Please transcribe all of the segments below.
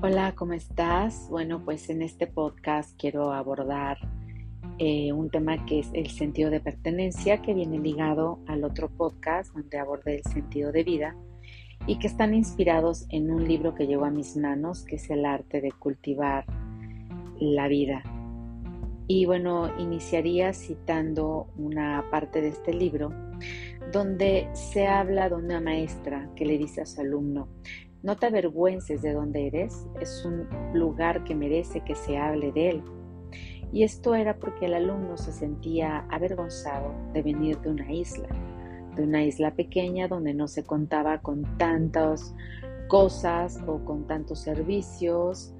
Hola, ¿cómo estás? Bueno, pues en este podcast quiero abordar eh, un tema que es el sentido de pertenencia, que viene ligado al otro podcast donde abordé el sentido de vida y que están inspirados en un libro que llegó a mis manos, que es el arte de cultivar la vida. Y bueno, iniciaría citando una parte de este libro donde se habla de una maestra que le dice a su alumno, no te avergüences de donde eres, es un lugar que merece que se hable de él. Y esto era porque el alumno se sentía avergonzado de venir de una isla, de una isla pequeña donde no se contaba con tantas cosas o con tantos servicios.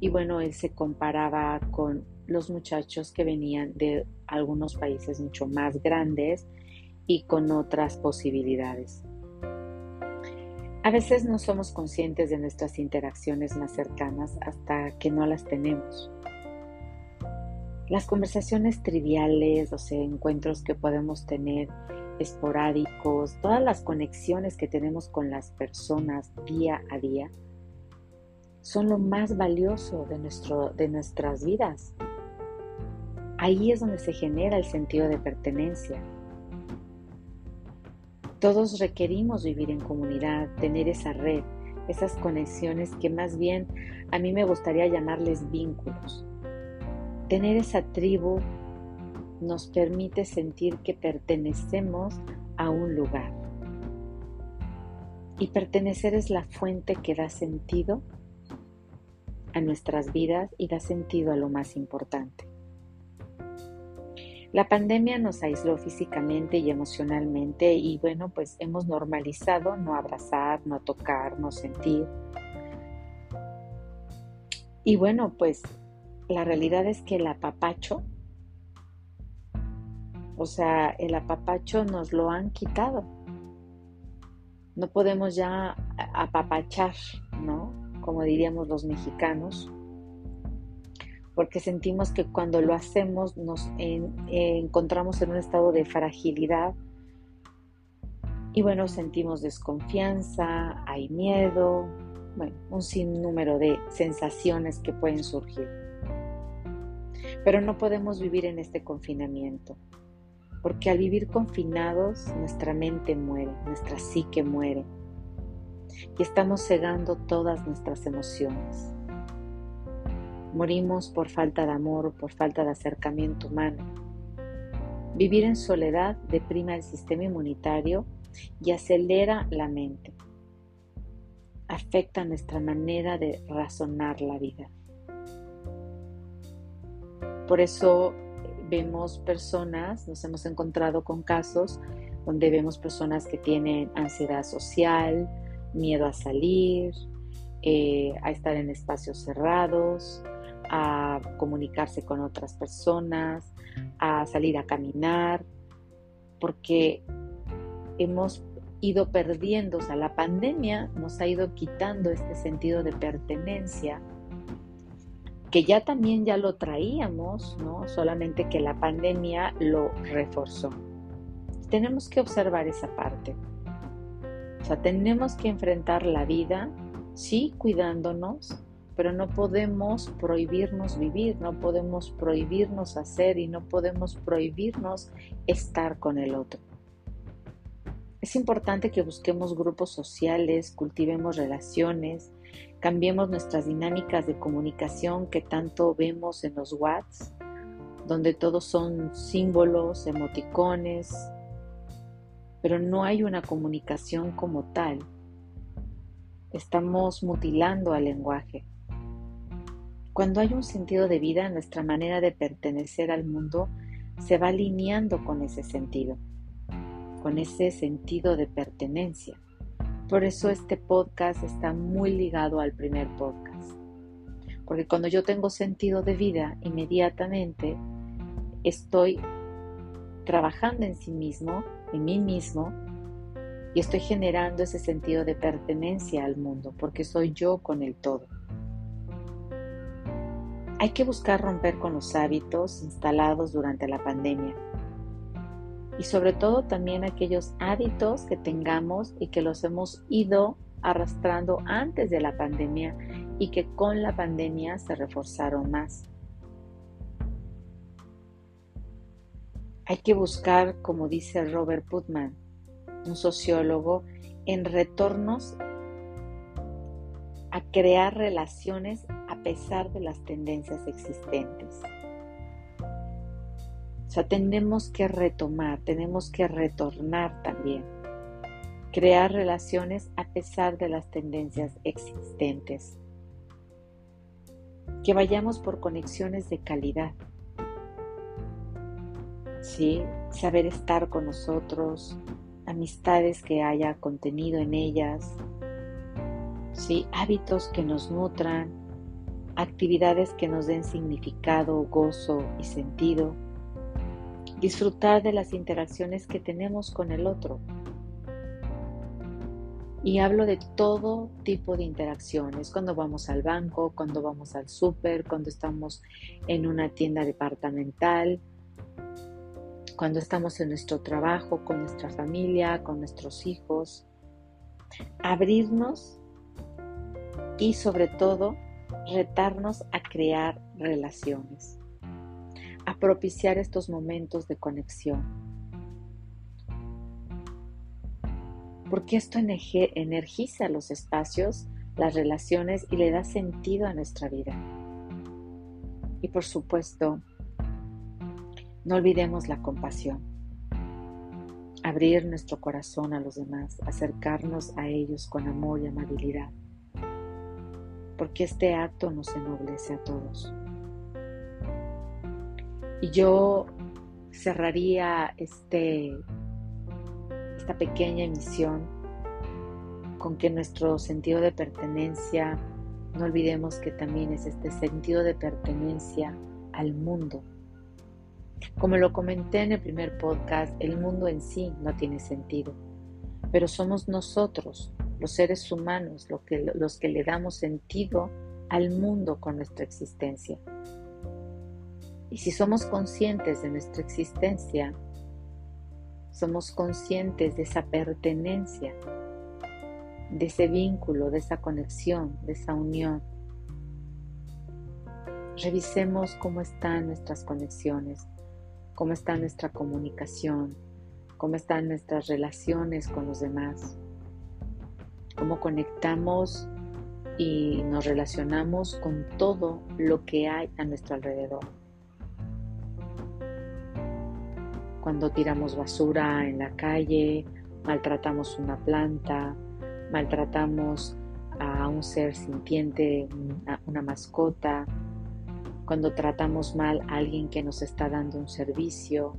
Y bueno, él se comparaba con los muchachos que venían de algunos países mucho más grandes y con otras posibilidades. A veces no somos conscientes de nuestras interacciones más cercanas hasta que no las tenemos. Las conversaciones triviales, los encuentros que podemos tener esporádicos, todas las conexiones que tenemos con las personas día a día, son lo más valioso de, nuestro, de nuestras vidas. Ahí es donde se genera el sentido de pertenencia, todos requerimos vivir en comunidad, tener esa red, esas conexiones que más bien a mí me gustaría llamarles vínculos. Tener esa tribu nos permite sentir que pertenecemos a un lugar. Y pertenecer es la fuente que da sentido a nuestras vidas y da sentido a lo más importante. La pandemia nos aisló físicamente y emocionalmente y bueno, pues hemos normalizado no abrazar, no tocar, no sentir. Y bueno, pues la realidad es que el apapacho, o sea, el apapacho nos lo han quitado. No podemos ya apapachar, ¿no? Como diríamos los mexicanos porque sentimos que cuando lo hacemos nos encontramos en un estado de fragilidad y bueno, sentimos desconfianza, hay miedo, bueno, un sinnúmero de sensaciones que pueden surgir. Pero no podemos vivir en este confinamiento, porque al vivir confinados nuestra mente muere, nuestra psique muere y estamos cegando todas nuestras emociones. Morimos por falta de amor, por falta de acercamiento humano. Vivir en soledad deprima el sistema inmunitario y acelera la mente. Afecta nuestra manera de razonar la vida. Por eso vemos personas, nos hemos encontrado con casos donde vemos personas que tienen ansiedad social, miedo a salir, eh, a estar en espacios cerrados, a comunicarse con otras personas, a salir a caminar, porque hemos ido perdiendo, o sea, la pandemia nos ha ido quitando este sentido de pertenencia, que ya también ya lo traíamos, ¿no? Solamente que la pandemia lo reforzó. Tenemos que observar esa parte. O sea, tenemos que enfrentar la vida, sí, cuidándonos, pero no podemos prohibirnos vivir, no podemos prohibirnos hacer y no podemos prohibirnos estar con el otro. Es importante que busquemos grupos sociales, cultivemos relaciones, cambiemos nuestras dinámicas de comunicación que tanto vemos en los WhatsApp, donde todos son símbolos, emoticones, pero no hay una comunicación como tal. Estamos mutilando al lenguaje. Cuando hay un sentido de vida, nuestra manera de pertenecer al mundo se va alineando con ese sentido, con ese sentido de pertenencia. Por eso este podcast está muy ligado al primer podcast. Porque cuando yo tengo sentido de vida, inmediatamente estoy trabajando en sí mismo, en mí mismo, y estoy generando ese sentido de pertenencia al mundo, porque soy yo con el todo. Hay que buscar romper con los hábitos instalados durante la pandemia y sobre todo también aquellos hábitos que tengamos y que los hemos ido arrastrando antes de la pandemia y que con la pandemia se reforzaron más. Hay que buscar, como dice Robert Putman, un sociólogo, en retornos a crear relaciones pesar de las tendencias existentes. O sea, tenemos que retomar, tenemos que retornar también. Crear relaciones a pesar de las tendencias existentes. Que vayamos por conexiones de calidad. ¿Sí? Saber estar con nosotros, amistades que haya contenido en ellas, ¿sí? hábitos que nos nutran, actividades que nos den significado, gozo y sentido, disfrutar de las interacciones que tenemos con el otro. Y hablo de todo tipo de interacciones, cuando vamos al banco, cuando vamos al súper, cuando estamos en una tienda departamental, cuando estamos en nuestro trabajo, con nuestra familia, con nuestros hijos. Abrirnos y sobre todo retarnos a crear relaciones, a propiciar estos momentos de conexión. Porque esto energiza los espacios, las relaciones y le da sentido a nuestra vida. Y por supuesto, no olvidemos la compasión. Abrir nuestro corazón a los demás, acercarnos a ellos con amor y amabilidad. Porque este acto nos ennoblece a todos. Y yo cerraría este, esta pequeña emisión con que nuestro sentido de pertenencia, no olvidemos que también es este sentido de pertenencia al mundo como lo comenté en el primer podcast, el mundo en sí no tiene sentido, pero somos nosotros, los seres humanos, los que le damos sentido al mundo con nuestra existencia. Y si somos conscientes de nuestra existencia, somos conscientes de esa pertenencia, de ese vínculo, de esa conexión, de esa unión. Revisemos cómo están nuestras conexiones, cómo está nuestra comunicación, cómo están nuestras relaciones con los demás, cómo conectamos y nos relacionamos con todo lo que hay a nuestro alrededor. Cuando tiramos basura en la calle, maltratamos una planta, maltratamos a un ser sintiente, una mascota, cuando tratamos mal a alguien que nos está dando un servicio,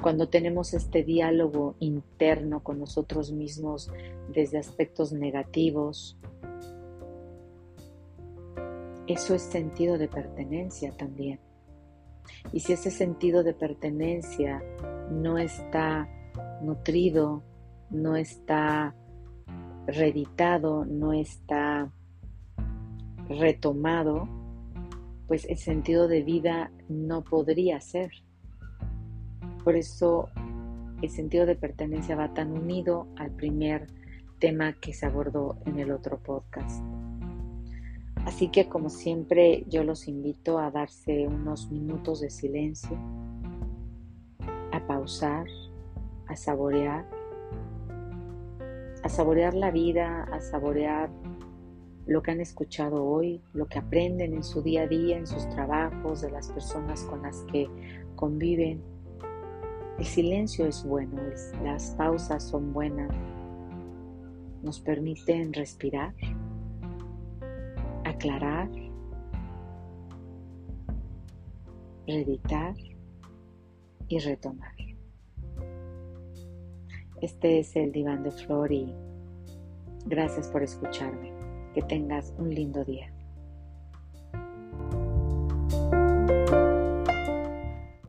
cuando tenemos este diálogo interno con nosotros mismos desde aspectos negativos. Eso es sentido de pertenencia también. Y si ese sentido de pertenencia no está nutrido, no está reeditado, no está retomado, pues el sentido de vida no podría ser. Por eso el sentido de pertenencia va tan unido al primer tema que se abordó en el otro podcast. Así que como siempre yo los invito a darse unos minutos de silencio, a pausar, a saborear, a saborear la vida, a saborear lo que han escuchado hoy, lo que aprenden en su día a día, en sus trabajos, de las personas con las que conviven. El silencio es bueno, las pausas son buenas, nos permiten respirar, aclarar, reeditar y retomar. Este es el diván de flor y gracias por escucharme. Que tengas un lindo día.